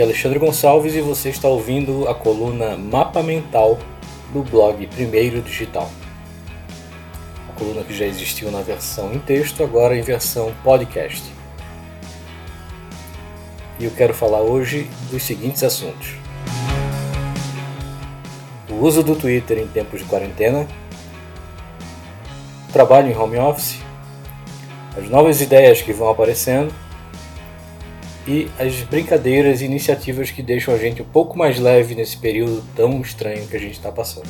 É Alexandre Gonçalves e você está ouvindo a coluna Mapa Mental do blog Primeiro Digital. A coluna que já existiu na versão em texto, agora em versão podcast. E eu quero falar hoje dos seguintes assuntos: o uso do Twitter em tempos de quarentena, trabalho em home office, as novas ideias que vão aparecendo e as brincadeiras e iniciativas que deixam a gente um pouco mais leve nesse período tão estranho que a gente está passando.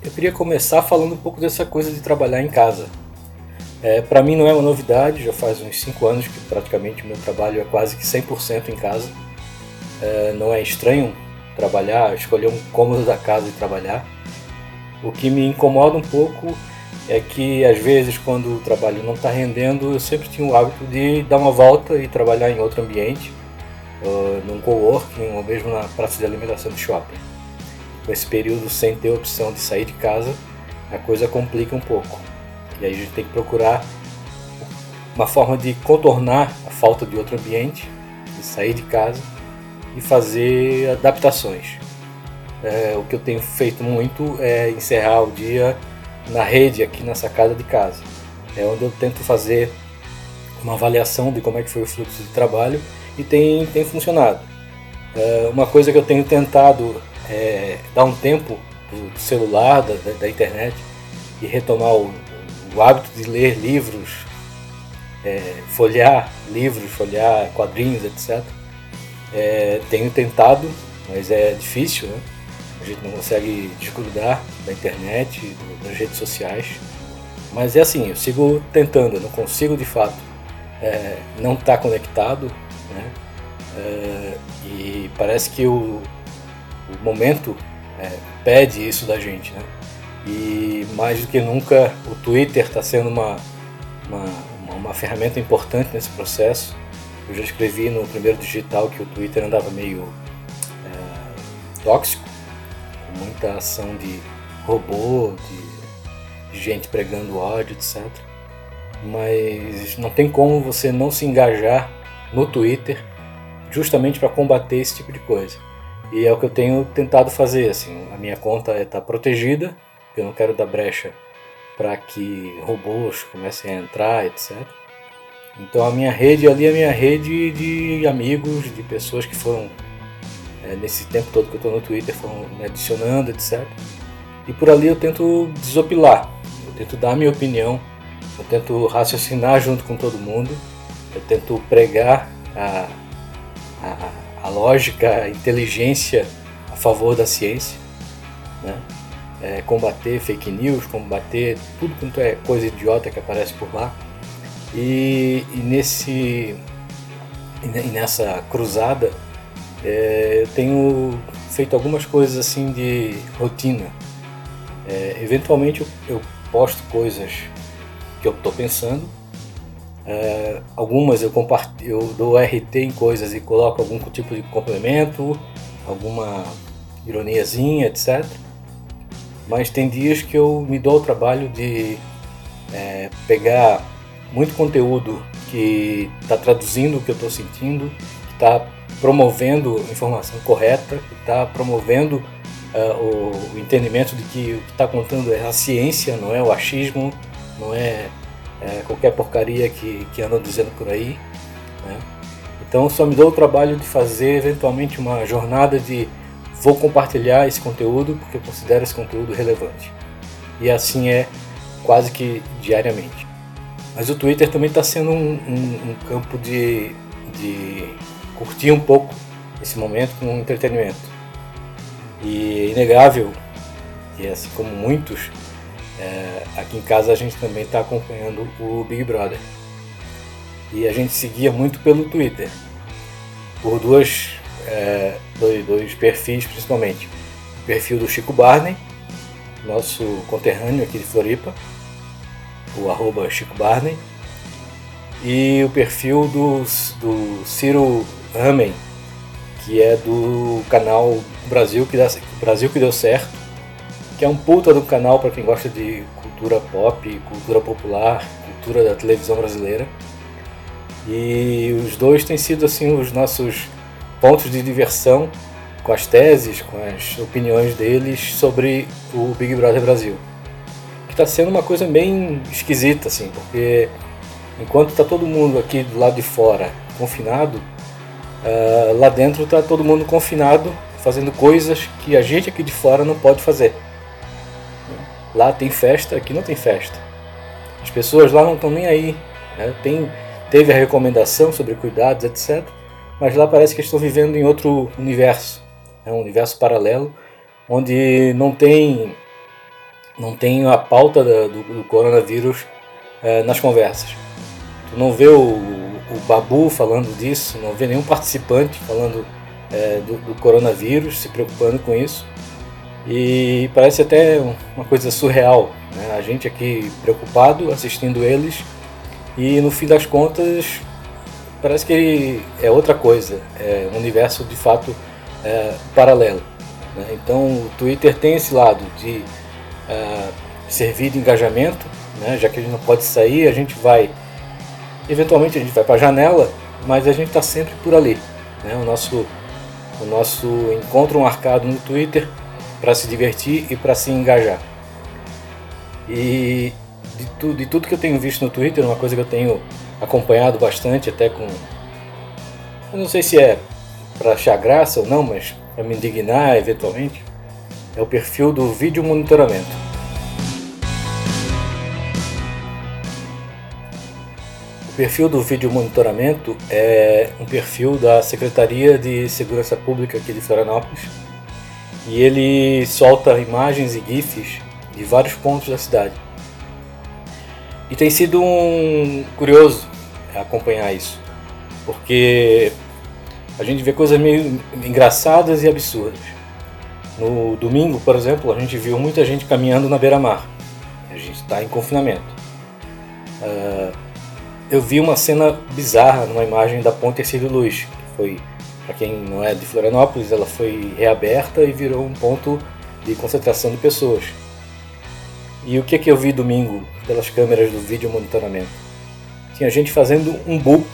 Eu queria começar falando um pouco dessa coisa de trabalhar em casa. É, Para mim não é uma novidade, já faz uns 5 anos que praticamente o meu trabalho é quase que 100% em casa. É, não é estranho trabalhar, escolher um cômodo da casa e trabalhar. O que me incomoda um pouco é que às vezes quando o trabalho não está rendendo, eu sempre tinha o hábito de dar uma volta e trabalhar em outro ambiente, uh, num coworking ou mesmo na praça de alimentação do shopping. Com esse período sem ter opção de sair de casa, a coisa complica um pouco. E aí a gente tem que procurar uma forma de contornar a falta de outro ambiente, de sair de casa e fazer adaptações. É, o que eu tenho feito muito é encerrar o dia na rede aqui na sacada de casa. É onde eu tento fazer uma avaliação de como é que foi o fluxo de trabalho e tem, tem funcionado. É, uma coisa que eu tenho tentado é dar um tempo do celular, da, da internet e retomar o, o, hábito de ler livros, é, folhear livros, folhear quadrinhos, etc. É, tenho tentado, mas é difícil, né? A gente não consegue desgrudar da internet, das redes sociais. Mas é assim, eu sigo tentando, eu não consigo de fato é, não estar tá conectado, né? É, e parece que o, o momento é, pede isso da gente, né? E mais do que nunca o Twitter está sendo uma, uma, uma, ferramenta importante nesse processo. Eu já escrevi no primeiro digital que o Twitter andava meio é, tóxico, muita ação de robô, de gente pregando ódio, etc. Mas não tem como você não se engajar no Twitter justamente para combater esse tipo de coisa. E é o que eu tenho tentado fazer. Assim, a minha conta está protegida, eu não quero dar brecha para que robôs comecem a entrar, etc. Então a minha rede ali é a minha rede de amigos, de pessoas que foram é, nesse tempo todo que eu estou no Twitter, foram me adicionando, etc. E por ali eu tento desopilar, eu tento dar a minha opinião, eu tento raciocinar junto com todo mundo, eu tento pregar a, a, a lógica, a inteligência a favor da ciência, né? É, combater fake news, combater tudo quanto é coisa idiota que aparece por lá. E, e nesse, e nessa cruzada é, eu tenho feito algumas coisas assim de rotina. É, eventualmente eu, eu, posto coisas que eu estou pensando. É, algumas eu eu dou RT em coisas e coloco algum tipo de complemento, alguma ironiazinha, etc. Mas tem dias que eu me dou o trabalho de é, pegar muito conteúdo que está traduzindo o que eu estou sentindo, que está promovendo informação correta, que está promovendo uh, o, entendimento de que o que está contando é a ciência, não é o achismo, não é, é qualquer porcaria que, que andam dizendo por aí. Né? Então só me dou o trabalho de fazer eventualmente uma jornada de vou compartilhar esse conteúdo porque eu considero esse conteúdo relevante. E assim é quase que diariamente. Mas o Twitter também está sendo um, um, um campo de, de curtir um pouco esse momento com entretenimento. E é inegável, e assim como muitos, é, aqui em casa a gente também está acompanhando o Big Brother. E a gente seguia muito pelo Twitter, por duas, é, dois, dois perfis principalmente. O perfil do Chico Barney, nosso conterrâneo aqui de Floripa, o arroba Chico Barney, e o perfil do, do Ciro Amém, que é do canal Brasil que, dá, Brasil que Deu Certo, que é um puta do canal para quem gosta de cultura pop, cultura popular, cultura da televisão brasileira. E os dois têm sido assim os nossos pontos de diversão com as teses, com as opiniões deles sobre o Big Brother Brasil. Que está sendo uma coisa bem esquisita, assim, porque enquanto está todo mundo aqui do lado de fora confinado, uh, lá dentro está todo mundo confinado fazendo coisas que a gente aqui de fora não pode fazer. Lá tem festa, aqui não tem festa. As pessoas lá não estão nem aí. Né? Tem, teve a recomendação sobre cuidados, etc. Mas lá parece que estão vivendo em outro universo. É um universo paralelo, onde não tem, não tem a pauta do, do coronavírus é, nas conversas. Tu não vê o, o Babu falando disso, não vê nenhum participante falando é, do, do, coronavírus, se preocupando com isso. E parece até uma coisa surreal, né? a gente aqui preocupado assistindo eles e no fim das contas parece que é outra coisa, é um universo de fato é, paralelo. Né? Então o Twitter tem esse lado de é, servir de engajamento, né? já que a gente não pode sair, a gente vai, eventualmente a gente vai para a janela, mas a gente está sempre por ali. Né? O nosso o nosso encontro marcado no Twitter para se divertir e para se engajar. E de, tu, de tudo que eu tenho visto no Twitter, uma coisa que eu tenho acompanhado bastante, até com. Eu não sei se é para achar graça ou não, mas para me indignar eventualmente, é o perfil do vídeo monitoramento. O perfil do vídeo monitoramento é um perfil da Secretaria de Segurança Pública aqui de Florianópolis e ele solta imagens e GIFs de vários pontos da cidade. E tem sido um curioso acompanhar isso, porque a gente vê coisas meio engraçadas e absurdas. No domingo, por exemplo, a gente viu muita gente caminhando na beira-mar. A gente está em confinamento. Uh, eu vi uma cena bizarra numa imagem da Ponte Ercílio Luz, que foi, para quem não é de Florianópolis, ela foi reaberta e virou um ponto de concentração de pessoas. E o que, que eu vi domingo pelas câmeras do vídeo monitoramento? Tinha gente fazendo um book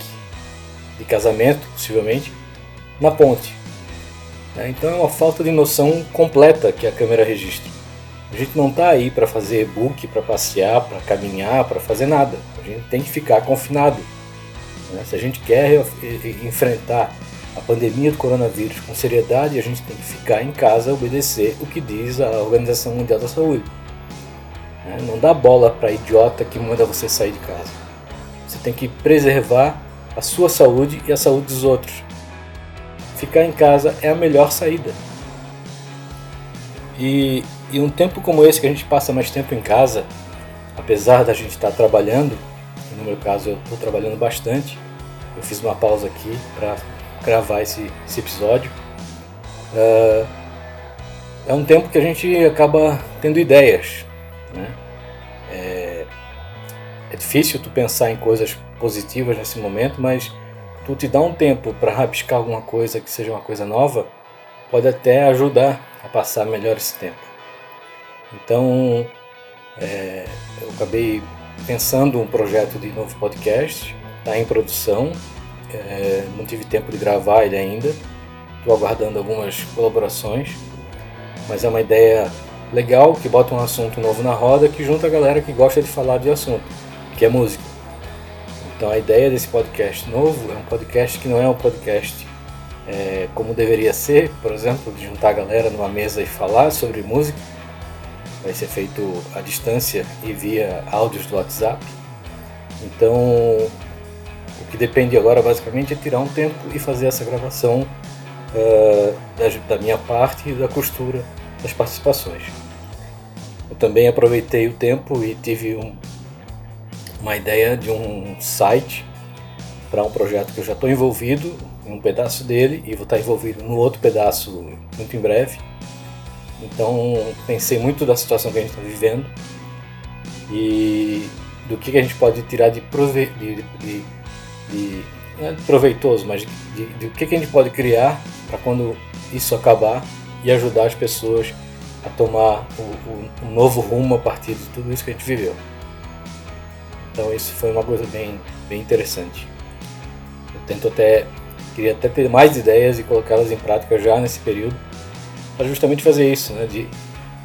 de casamento, possivelmente, na ponte. É, então é uma falta de noção completa que a câmera registra. A gente não está aí para fazer e-book, para passear, para caminhar, para fazer nada. A gente tem que ficar confinado. Né? Se a gente quer enfrentar a pandemia do coronavírus com seriedade, a gente tem que ficar em casa, obedecer o que diz a Organização Mundial da Saúde. Né? Não dá bola para idiota que manda você sair de casa. Você tem que preservar a sua saúde e a saúde dos outros. Ficar em casa é a melhor saída. E e um tempo como esse que a gente passa mais tempo em casa, apesar da gente estar trabalhando, no meu caso eu estou trabalhando bastante, eu fiz uma pausa aqui para gravar esse, esse episódio. Uh, é um tempo que a gente acaba tendo ideias. Né? É, é difícil tu pensar em coisas positivas nesse momento, mas tu te dá um tempo para rabiscar alguma coisa que seja uma coisa nova, pode até ajudar a passar melhor esse tempo. Então, é, eu acabei pensando um projeto de novo podcast, está em produção, é, não tive tempo de gravar ele ainda, estou aguardando algumas colaborações, mas é uma ideia legal que bota um assunto novo na roda que junta a galera que gosta de falar de assunto, que é música. Então a ideia desse podcast novo é um podcast que não é um podcast é, como deveria ser, por exemplo, de juntar a galera numa mesa e falar sobre música, vai ser feito à distância e via áudios do WhatsApp. Então, o que depende agora basicamente é tirar um tempo e fazer essa gravação uh, da, da minha parte e da costura das participações. Eu também aproveitei o tempo e tive um, uma ideia de um site para um projeto que eu já estou envolvido em um pedaço dele e vou estar envolvido no outro pedaço muito em breve então pensei muito da situação que a gente está vivendo e do que, a gente pode tirar de, prove de, de, de é proveitoso, mas de, de, o que, que a gente pode criar para quando isso acabar e ajudar as pessoas a tomar o, o, um novo rumo a partir de tudo isso que a gente viveu. Então isso foi uma coisa bem, bem interessante. Eu tento até, queria até ter mais ideias e colocá-las em prática já nesse período, para justamente fazer isso, né, de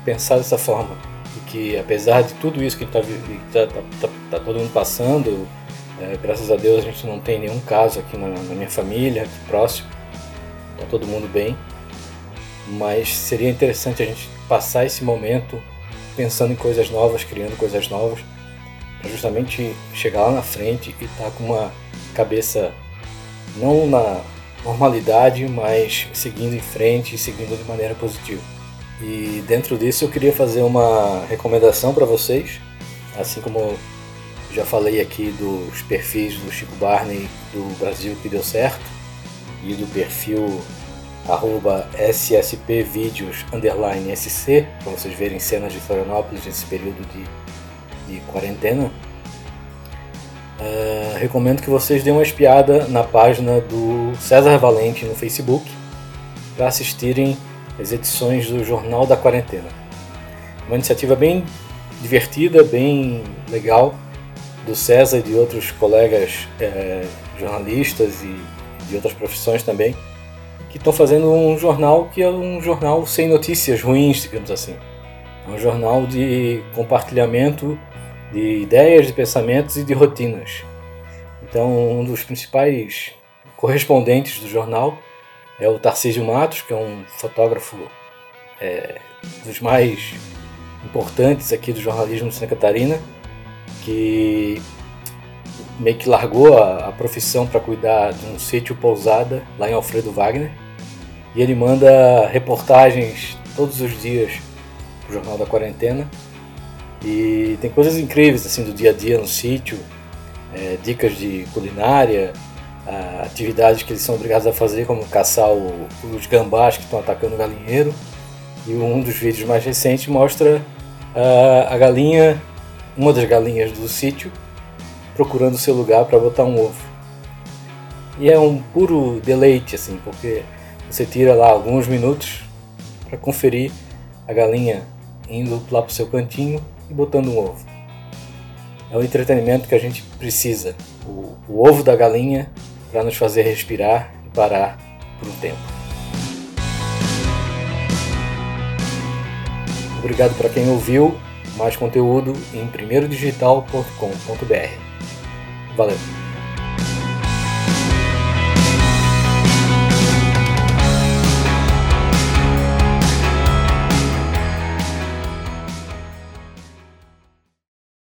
pensar dessa forma, de que apesar de tudo isso que está tá, tá, tá, tá, todo mundo passando, é, graças a Deus a gente não tem nenhum caso aqui na, na minha família, aqui próximo, está todo mundo bem, mas seria interessante a gente passar esse momento pensando em coisas novas, criando coisas novas, para justamente chegar lá na frente e estar tá com uma cabeça não na normalidade, mas seguindo em frente e seguindo de maneira positiva. E dentro disso eu queria fazer uma recomendação para vocês, assim como já falei aqui dos perfis do Chico Barney do Brasil que deu certo e do perfil arroba para vocês verem cenas de Florianópolis nesse período de, de quarentena. Uh, recomendo que vocês deem uma espiada na página do César Valente no Facebook para assistirem as edições do Jornal da Quarentena. Uma iniciativa bem divertida, bem legal do César e de outros colegas eh, jornalistas e de outras profissões também que estão fazendo um jornal que é um jornal sem notícias ruins, digamos assim. É um jornal de compartilhamento de ideias, de pensamentos e de rotinas. Então, um dos principais correspondentes do jornal é o Tarcísio Matos, que é um fotógrafo é, dos mais importantes aqui do jornalismo de Santa Catarina, que meio que largou a, a profissão para cuidar de um sítio pousada lá em Alfredo Wagner e ele manda reportagens todos os dias pro Jornal da Quarentena. E tem coisas incríveis assim do dia a dia no sítio, é, dicas de culinária, atividades que eles são obrigados a fazer, como caçar o, os gambás que estão atacando o galinheiro. E um dos vídeos mais recentes mostra a galinha, uma das galinhas do sítio, procurando seu lugar para botar um ovo. E é um puro deleite, assim, porque você tira lá alguns minutos para conferir a galinha indo lá para o seu cantinho e botando um ovo. É o entretenimento que a gente precisa, o, o ovo da galinha para nos fazer respirar e parar por um tempo. Obrigado para quem ouviu. Mais conteúdo em primeiodigital.com.br. Valeu!